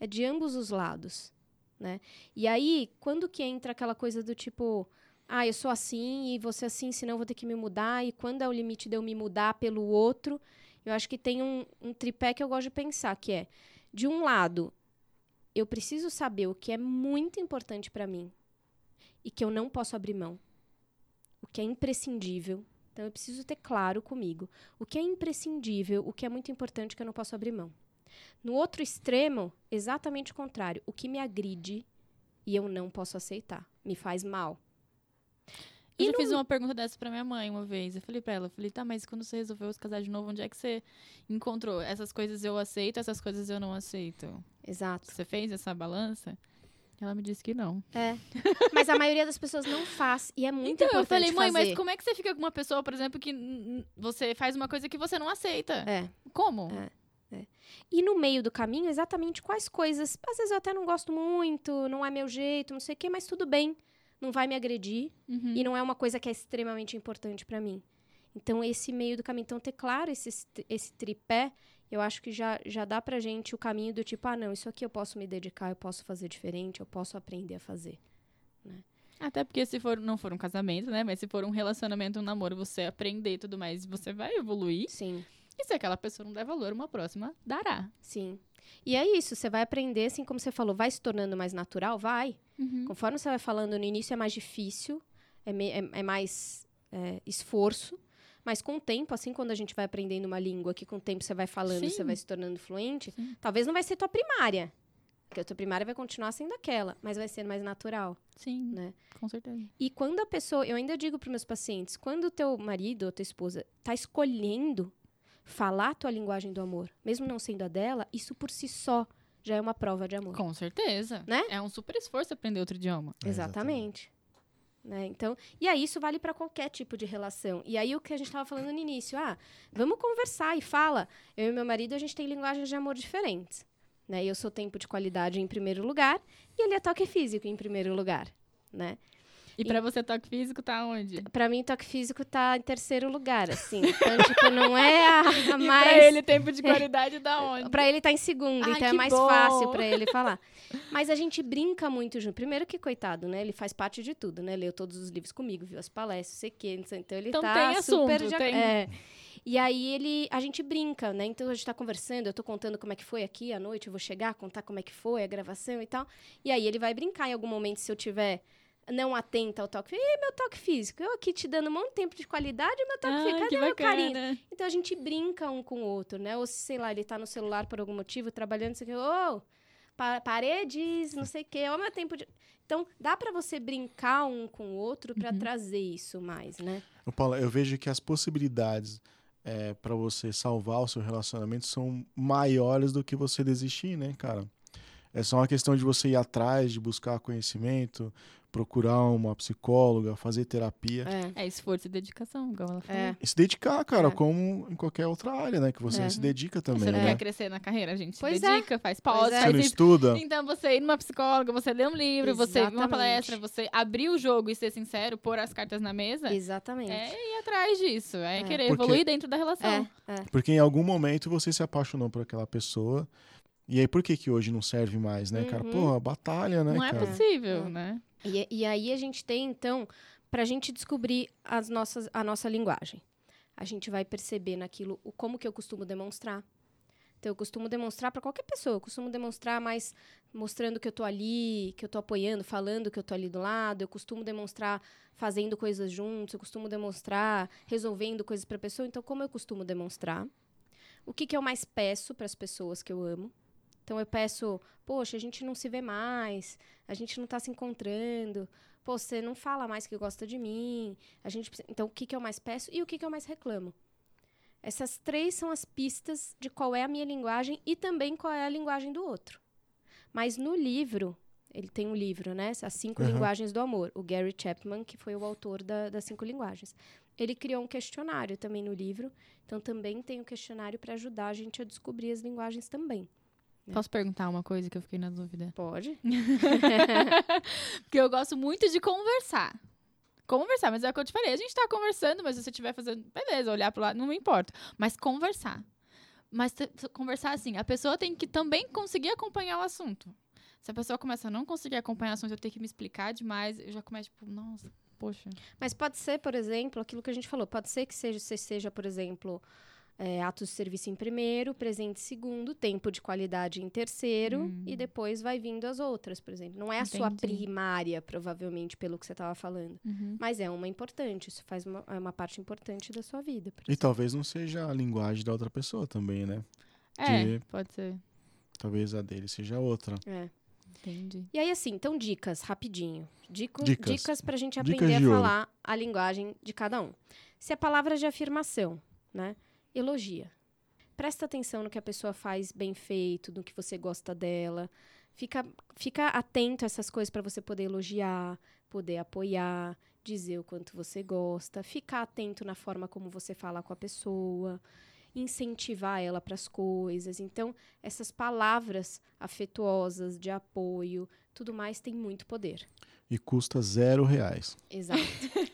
É de ambos os lados, né? E aí, quando que entra aquela coisa do tipo, ah, eu sou assim e você assim, senão eu vou ter que me mudar. E quando é o limite de eu me mudar pelo outro, eu acho que tem um, um tripé que eu gosto de pensar, que é, de um lado, eu preciso saber o que é muito importante para mim e que eu não posso abrir mão o que é imprescindível. Então eu preciso ter claro comigo o que é imprescindível, o que é muito importante que eu não posso abrir mão. No outro extremo, exatamente o contrário, o que me agride e eu não posso aceitar, me faz mal. Eu E já no- fiz uma pergunta dessa pra minha mãe uma vez. Eu falei pra ela, eu falei, tá, mas quando você resolveu se casar de novo, onde é que você encontrou? Essas coisas eu aceito, essas coisas eu não aceito. Exato. Você fez essa balança? Ela me disse que não. É. Mas a maioria das pessoas não faz e é muito então, eu importante falei, mãe, fazer. mas como é que você fica com uma pessoa, por exemplo, que você faz uma coisa que você não aceita? É. Como? É. E no meio do caminho, exatamente quais coisas. Às vezes eu até não gosto muito, não é meu jeito, não sei o quê, mas tudo bem. Não vai me agredir. Uhum. E não é uma coisa que é extremamente importante pra mim. Então, esse meio do caminho. Então, ter claro esse, esse tripé, eu acho que já, já dá pra gente o caminho do tipo, ah, não, isso aqui eu posso me dedicar, eu posso fazer diferente, eu posso aprender a fazer. Até porque se for, não for um casamento, né? Mas se for um relacionamento, um namoro, você aprender e tudo mais, você vai evoluir. Sim, E se aquela pessoa não der valor, uma próxima dará. sim. E é isso, você vai aprender, assim como você falou, vai se tornando mais natural? Vai. Uhum. Conforme você vai falando, no início é mais difícil, é, me- é- é mais é, esforço. Mas com o tempo, assim, quando a gente vai aprendendo uma língua, que com o tempo você vai falando, Sim. você vai se tornando fluente, Sim. talvez não vai ser tua primária. Porque a tua primária vai continuar sendo aquela, mas vai ser mais natural, Sim, né? com certeza. E quando a pessoa, eu ainda digo para meus pacientes, quando o teu marido ou tua esposa tá escolhendo falar a tua linguagem do amor, mesmo não sendo a dela, isso por si só já é uma prova de amor. Com certeza. Né? É um super esforço aprender outro idioma. É, Exatamente. Né? Então, e aí isso vale para qualquer tipo de relação. E aí o que a gente estava falando no início, ah, vamos conversar e fala. Eu e meu marido a gente tem linguagens de amor diferentes, né? Eu sou tempo de qualidade em primeiro lugar e ele é toque físico em primeiro lugar, né? E pra você, toque físico tá onde? Pra mim toque físico tá em terceiro lugar, assim. Então, tipo, não é a, a (laughs) E mais pra ele, tempo de qualidade da onde? Pra ele tá em segundo, Ai, então é mais bom. fácil pra ele (laughs) falar. Mas a gente brinca muito junto. Primeiro que, coitado, né? Ele faz parte de tudo, né? Leu todos os livros comigo, viu as palestras, não sei o quê. Então ele Então tá tem super... assunto, de- tem- É. E aí ele, a gente brinca, né? Então a gente tá conversando, eu tô contando como é que foi aqui à noite, eu vou chegar, contar como é que foi a gravação e tal. E aí ele vai brincar em algum momento se eu tiver não atenta ao toque. Ih, meu toque físico. Eu aqui te dando um monte de tempo de qualidade, meu toque físico. Ah, Cadê que meu carinho? Então a gente brinca um com o outro, né? Ou se, sei lá, ele tá no celular por algum motivo, trabalhando, não sei o quê. Ô, pa- paredes, não sei o quê. Ó, meu tempo de. Então, dá pra você brincar um com o outro pra Uhum. trazer isso mais, né? Paula, eu vejo que as possibilidades é, para você salvar o seu relacionamento são maiores do que você desistir, né, cara? É só uma questão de você ir atrás, de buscar conhecimento, procurar uma psicóloga, fazer terapia. É. É esforço e dedicação, igual ela falou. É. E se dedicar, cara, É. como em qualquer outra área, né? Que você É. se dedica também, Você não né? quer crescer na carreira, a gente se Pois é. dedica, faz pós, Pois é. Você não estuda. Então, você ir numa psicóloga, você ler um livro, você ir numa Exatamente. palestra, você abrir o jogo e ser sincero, pôr as cartas na mesa, Exatamente. é ir atrás disso. É, É. querer Porque- evoluir dentro da relação. É, é. Porque em algum momento você se apaixonou por aquela pessoa. E aí, por que que hoje não serve mais, né, cara? Uhum. Pô, batalha, né, não é cara? possível, É. né? E, e aí a gente tem, então, para a gente descobrir as nossas, a nossa linguagem. A gente vai perceber naquilo o como que eu costumo demonstrar. Então, eu costumo demonstrar para qualquer pessoa. Eu costumo demonstrar mais mostrando que eu tô ali, que eu tô apoiando, falando que eu tô ali do lado. Eu costumo demonstrar fazendo coisas juntos. Eu costumo demonstrar resolvendo coisas para a pessoa. Então, como eu costumo demonstrar? O que, que eu mais peço para as pessoas que eu amo? Então, eu peço, poxa, a gente não se vê mais, a gente não tá se encontrando. Pô, você não fala mais que gosta de mim. A gente Então, o que, que eu mais peço e o que, que eu mais reclamo? Essas três são as pistas de qual é a minha linguagem e também qual é a linguagem do outro. Mas no livro, ele tem um livro, né? As Cinco Aham. Linguagens do Amor. O Gary Chapman, que foi o autor da- das Cinco Linguagens. Ele criou um questionário também no livro. Então, também tem um questionário para ajudar a gente a descobrir as linguagens também. É. Posso perguntar uma coisa que eu fiquei na dúvida? (laughs) Pode? (laughs) Porque eu gosto muito de conversar. Conversar, mas é o que eu te falei. A gente tá conversando, mas se você estiver fazendo. Beleza, olhar pro lado, não me importa. Mas conversar. Mas conversar assim, a pessoa tem que também conseguir acompanhar o assunto. Se a pessoa começa a não conseguir acompanhar o assunto, eu tenho que me explicar demais, eu já começo, tipo, nossa, poxa. Mas pode ser, por exemplo, aquilo que a gente falou. Pode ser que seja, você seja, por exemplo, é, atos de serviço em primeiro, presente em segundo, tempo de qualidade em terceiro, Hum. e depois vai vindo as outras, por exemplo. Não é a sua Entendi. primária, provavelmente, pelo que você estava falando. Mas é uma importante, isso faz uma, é uma parte importante da sua vida. E exemplo. talvez não seja a linguagem da outra pessoa também, né? É, De- pode ser. Talvez a dele seja outra. É. Entendi. E aí, assim, então, dicas, rapidinho. Dico, Dicas. dicas pra gente aprender de a ouro. falar a linguagem de cada um. Se é palavras de afirmação, né? Elogia. Presta atenção no que a pessoa faz bem feito, no que você gosta dela. Fica, fica atento a essas coisas para você poder elogiar, poder apoiar, dizer o quanto você gosta. Ficar atento na forma como você fala com a pessoa. Incentivar ela para as coisas. Então, essas palavras afetuosas, de apoio, tudo mais tem muito poder. E custa zero reais. Exato.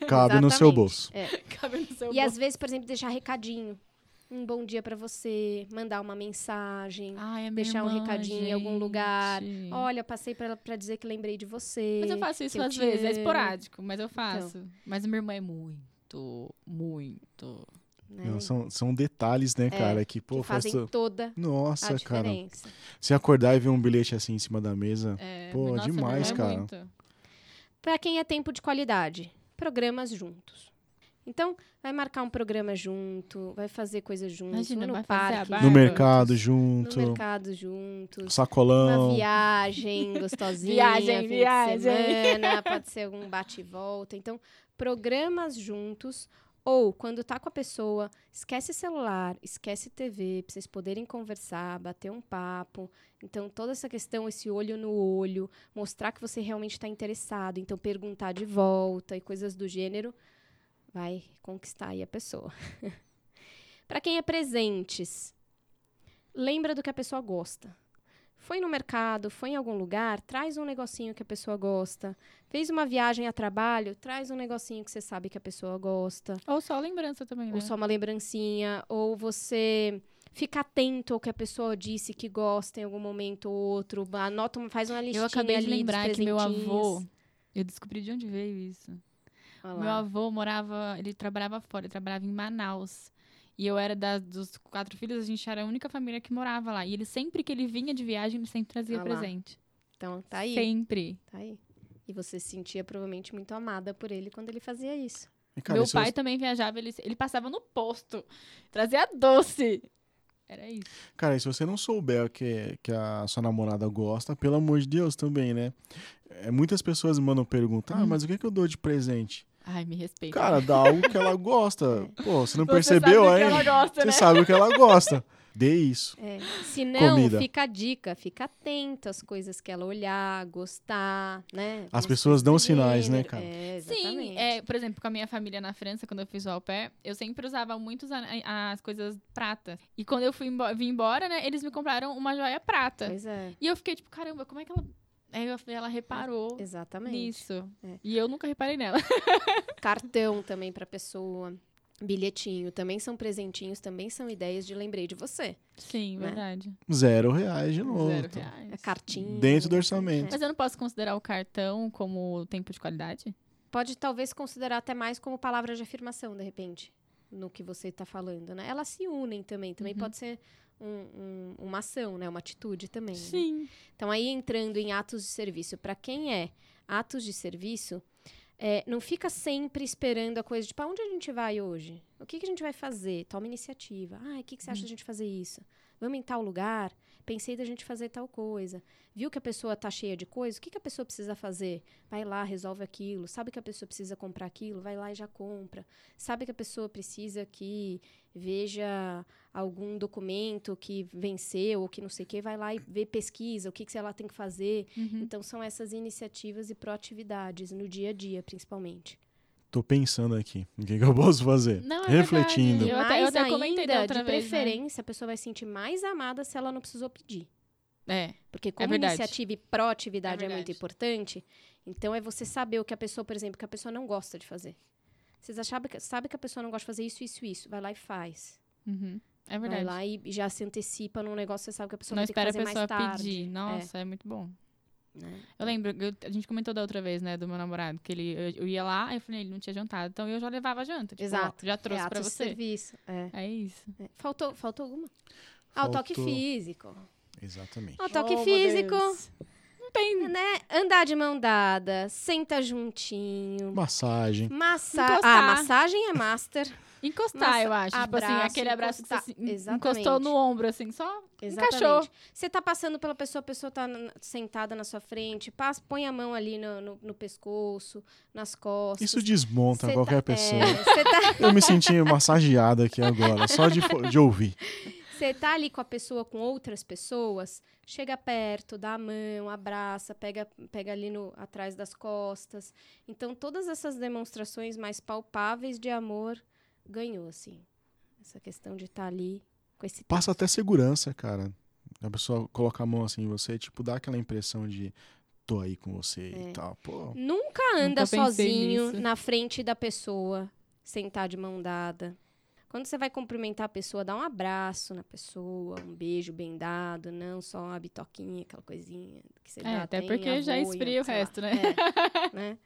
Cabe no seu Exatamente. bolso. É. (laughs) Cabe no seu E bolso. às vezes, por exemplo, deixar recadinho. Um bom dia para você, mandar uma mensagem, Ai, é deixar um recadinho em algum gente. lugar. Olha, passei para dizer que lembrei de você. Mas eu faço isso às vezes, é esporádico, mas eu faço. Mas minha irmã é muito, muito. né? Não, são, são detalhes, né, cara? Que, pô, que faz. fazem to- toda Nossa, a cara. Se acordar e ver um bilhete assim em cima da mesa. É, Pô, nossa, demais, é cara. muito. Para quem é tempo de qualidade, programas juntos. Então, vai marcar um programa junto, vai fazer coisas juntos, Imagina, no vai parque. No mercado junto. no mercado juntos. Sacolão. Uma viagem (laughs) gostosinha, Viagem, fim viagem. de semana, pode ser algum bate e volta. Então, programas juntos ou quando tá com a pessoa, esquece celular, esquece TV, pra vocês poderem conversar, bater um papo. Então, toda essa questão, esse olho no olho, mostrar que você realmente está interessado, então perguntar de volta e coisas do gênero, vai conquistar aí a pessoa. (laughs) Para quem é presentes, lembra do que a pessoa gosta. Foi no mercado, foi em algum lugar, traz um negocinho que a pessoa gosta. Fez uma viagem a trabalho, traz um negocinho que você sabe que a pessoa gosta. Ou só lembrança também, né? Ou só uma lembrancinha, ou você fica atento ao que a pessoa disse que gosta em algum momento ou outro, anota, faz uma listinha Eu acabei de lembrar que meu avô. Eu descobri de onde veio isso. Meu avô morava. Ele trabalhava fora, ele trabalhava em Manaus. E eu era da- dos quatro filhos, a gente era a única família que morava lá. E ele sempre que ele vinha de viagem, ele sempre trazia Ah presente. Então, tá aí, Sempre. tá aí. E você se sentia provavelmente muito amada por ele quando ele fazia isso. Cara, Meu pai você- também viajava, ele, ele passava no posto. Trazia doce. Era isso. Cara, e se você não souber que, que a sua namorada gosta, pelo amor de Deus também, né? É, muitas pessoas mandam perguntar, ah, Hum. mas o que, que eu dou de presente? Ai, me respeita. Cara, dá algo que ela gosta. Pô, você não Você percebeu sabe o que ainda? ela gosta, Você né? sabe o que ela gosta. Dê isso. É. Se não, Comida. fica a dica, fica atento às coisas que ela olhar, gostar, né? As pessoas dão sinais, né, cara? É, Sim, exatamente. é, por exemplo, com a minha família na França, quando eu fiz o au pair, eu sempre usava muito as coisas prata. E quando eu fui embo- vim embora, né, eles me compraram uma joia prata. Pois é, E eu fiquei tipo, caramba, como é que ela. Ela reparou exatamente. nisso. É. E eu nunca reparei nela. (laughs) Cartão também pra pessoa. Bilhetinho, também são presentinhos, também são ideias de lembrei de você. Sim, Né? verdade. Zero reais de novo. Zero então. reais. É cartinha. Dentro do né? orçamento. Mas eu não posso considerar o cartão como tempo de qualidade? Pode talvez considerar até mais como palavra de afirmação, de repente, no que você está falando, né? Elas se unem também. Também Uhum. pode ser um- um- uma ação, né? Uma atitude também. né? Sim. Então, aí entrando em atos de serviço, para quem é atos de serviço, é, não fica sempre esperando a coisa de para onde a gente vai hoje? O que, que a gente vai fazer? Toma iniciativa. Ah, o que, que você acha da gente fazer isso? Vamos em tal lugar? Pensei da gente fazer tal coisa. Viu que a pessoa tá cheia de coisa? O que, que a pessoa precisa fazer? Vai lá, resolve aquilo. Sabe que a pessoa precisa comprar aquilo? Vai lá e já compra. Sabe que a pessoa precisa que veja algum documento que venceu ou que não sei o que, vai lá e vê pesquisa, o que, que ela tem que fazer. Uhum. Então, são essas iniciativas e proatividades no dia a dia, principalmente. Tô pensando aqui. O que, que eu posso fazer? Não, é Refletindo. verdade. Eu até- mais eu até comentei da ainda, outra de vez, né? preferência, a pessoa vai se sentir mais amada se ela não precisou pedir. É. Porque como verdade. iniciativa e proatividade É é, muito importante, então é você saber o que a pessoa, por exemplo, que a pessoa não gosta de fazer. Vocês achavam que, sabe que a pessoa não gosta de fazer isso, isso, isso. Vai lá e faz. Uhum. É Vai verdade. lá e já se antecipa num negócio, você sabe que a pessoa Não vai ter que espera a fazer pessoa mais tarde. pedir. Nossa, é. muito bom. Né? Eu lembro, eu- a gente comentou da outra vez, né, do meu namorado, que ele, eu, eu ia lá, aí eu falei, ele não tinha jantado, então eu já levava a janta. Tipo, ó, Exato. já trouxe é, pra você. serviço. É. É isso. É. Faltou, faltou alguma? Ah, o toque Faltou. físico. Exatamente. O toque Oh, físico. Não tem. né? Andar de mão dada, senta juntinho. Massagem. Massa... Ah, massagem é master. Encostar, Massa- eu acho. tipo assim, abraço, aquele abraço encostar. que você assim, Exatamente. encostou no ombro, assim, só Exatamente. encaixou. Você tá passando pela pessoa, a pessoa tá sentada na sua frente, passa, põe a mão ali no, no- no pescoço, nas costas. Isso desmonta Cê qualquer tá- pessoa. É, tá, (laughs) Eu me senti massageado aqui agora, só de, de ouvir. Você tá ali com a pessoa, com outras pessoas, chega perto, dá a mão, abraça, pega, pega ali no, atrás das costas. Então, todas essas demonstrações mais palpáveis de amor ganhou, assim. Essa questão de estar ali com esse Passa até segurança, cara. A pessoa coloca a mão assim em você, tipo, dá aquela impressão de tô aí com você É. e tal. Pô, Nunca anda pensei sozinho nisso. na frente da pessoa, sentar de mão dada. Quando você vai cumprimentar a pessoa, dá um abraço na pessoa, um beijo bem dado, não só uma bitoquinha, aquela coisinha que você É, dá até em porque já esfria o lá. resto, né? É, (laughs) né?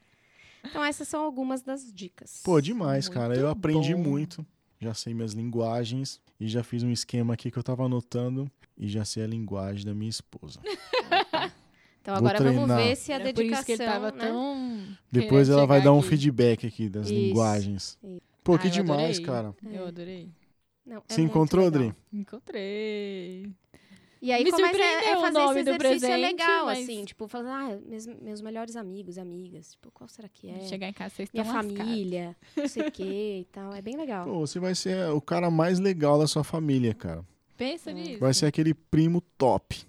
Então, essas são algumas das dicas. Pô, demais, cara. Muito Eu aprendi bom. muito. Já sei minhas linguagens e já fiz um esquema aqui que eu tava anotando e já sei a linguagem da minha esposa. (laughs) Então, Vou agora vamos treinar. ver se a Era por dedicação. isso que ele tava né? tão. Depois ela vai dar um aqui. feedback aqui das Isso. linguagens. Isso. Pô, Ah, que eu demais, adorei. cara. Eu adorei. Não, é Você muito encontrou, legal. Adri? Encontrei. E aí Me começa a- a o fazer nome esse do exercício é presente, legal, mas- assim, tipo, falando, ah, meus, meus melhores amigos, amigas, tipo, qual será que é? Chegar em casa, vocês Minha lascados. família, não sei o que e tal, é bem legal. Pô, você vai ser o cara mais legal da sua família, cara. Pensa nisso. Vai ser aquele primo top.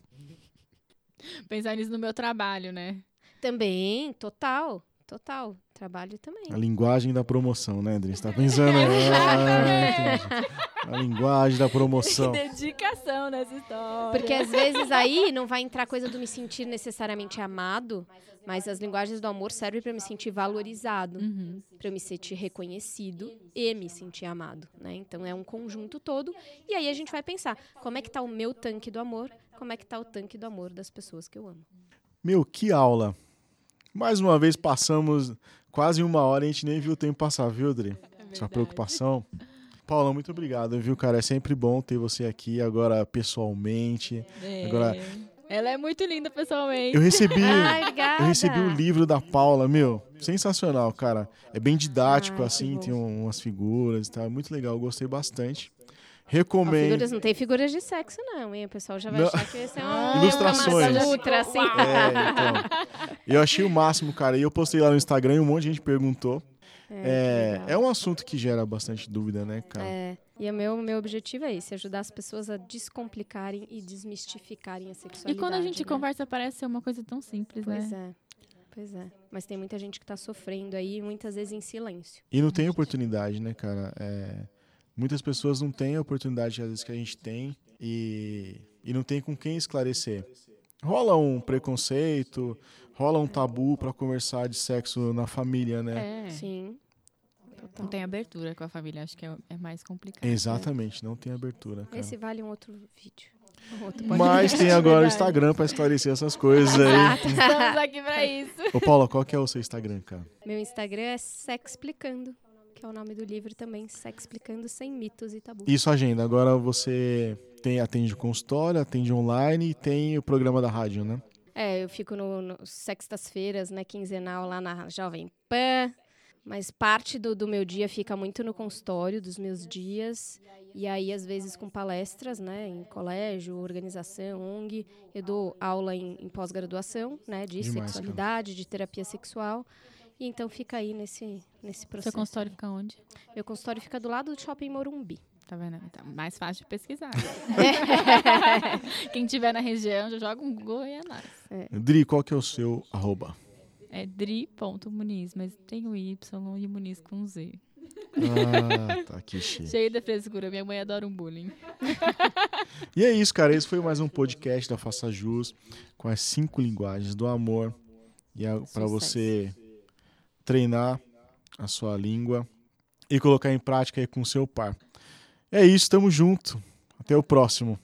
Pensar nisso no meu trabalho, né? Também, total, total, trabalho também. A linguagem da promoção, né, Adri? Você tá pensando? (laughs) Ah, a linguagem da promoção. (laughs) Dedicação nessa história. Porque às vezes aí não vai entrar coisa do me sentir necessariamente amado, mas as linguagens do amor servem para me sentir valorizado, Uhum. para eu me sentir reconhecido e me sentir amado, né? Então é um conjunto todo. E aí a gente vai pensar, como é que tá o meu tanque do amor? Como é que tá o tanque do amor das pessoas que eu amo? Meu, que aula. Mais uma vez passamos quase uma hora e a gente nem viu o tempo passar, viu, Adri? Sua preocupação. Paula, muito obrigado, viu, cara? É sempre bom ter você aqui agora pessoalmente. É. Agora- Ela é muito linda pessoalmente. Eu recebi, (laughs) Ai, eu recebi o livro da Paula, meu, sensacional, cara. É bem didático, Ai, que assim, tem um- umas figuras e tal. É muito legal, gostei bastante. Recomendo. figuras, não tem figuras de sexo, não, hein? O pessoal já vai Não. achar que esse é um Ah, Ilustrações. Sutra, assim. É, então. Eu achei o máximo, cara. E eu postei lá no Instagram e um monte de gente perguntou. É, é legal. um assunto que gera bastante dúvida, né, cara? É, e o meu, meu objetivo é esse, ajudar as pessoas a descomplicarem e desmistificarem a E sexualidade. quando a gente né? conversa, parece ser uma coisa tão simples, Pois né? é. Pois é. Mas tem muita gente que tá sofrendo aí, muitas vezes em silêncio. E não tem oportunidade, né, cara? É, muitas pessoas não têm a oportunidade, às vezes, que a gente tem e, e não tem com quem esclarecer. Rola um preconceito, rola um tabu pra conversar de sexo na família, né? É. Sim. Total. Não tem abertura com a família, acho que é, é mais complicado. Exatamente, não tem abertura, cara. Esse vale um outro vídeo. Um outro Mas tem agora o. Instagram pra esclarecer essas coisas aí. Estamos aqui pra isso. Ô, Paula, qual que é o seu Instagram, cara? Meu Instagram é Sexplicando, que é o nome do livro também, Sexplicando sem mitos e tabus. Isso, agenda. Agora você tem, atende consultório, atende online e tem o programa da rádio, né? É, eu fico no, no sextas-feiras, né, quinzenal lá na Jovem Pan. Mas parte do, do meu dia fica muito no consultório, dos meus dias. E aí, às vezes, com palestras, né, em colégio, organização, ONG. Eu dou aula em, em pós-graduação, né, de Demais, cara. sexualidade, de terapia sexual. E então fica aí nesse, nesse Seu processo. consultório fica onde? Meu consultório fica do lado do Shopping Morumbi. Tá vendo? Tá mais fácil de pesquisar. (laughs) Quem tiver na região, já joga um Google e é nóis. Dri, qual que é o seu arroba? É dri.muniz, mas tem o Y e o Muniz com Z. Ah, tá aqui, (laughs) chique. Cheio de frescura. Minha mãe adora um bullying. (laughs) E é isso, cara. Esse foi mais um podcast da Faça Jus com as cinco linguagens do amor. E para Sucesso. você treinar a sua língua e colocar em prática aí com seu par. É isso, tamo junto. Até o próximo.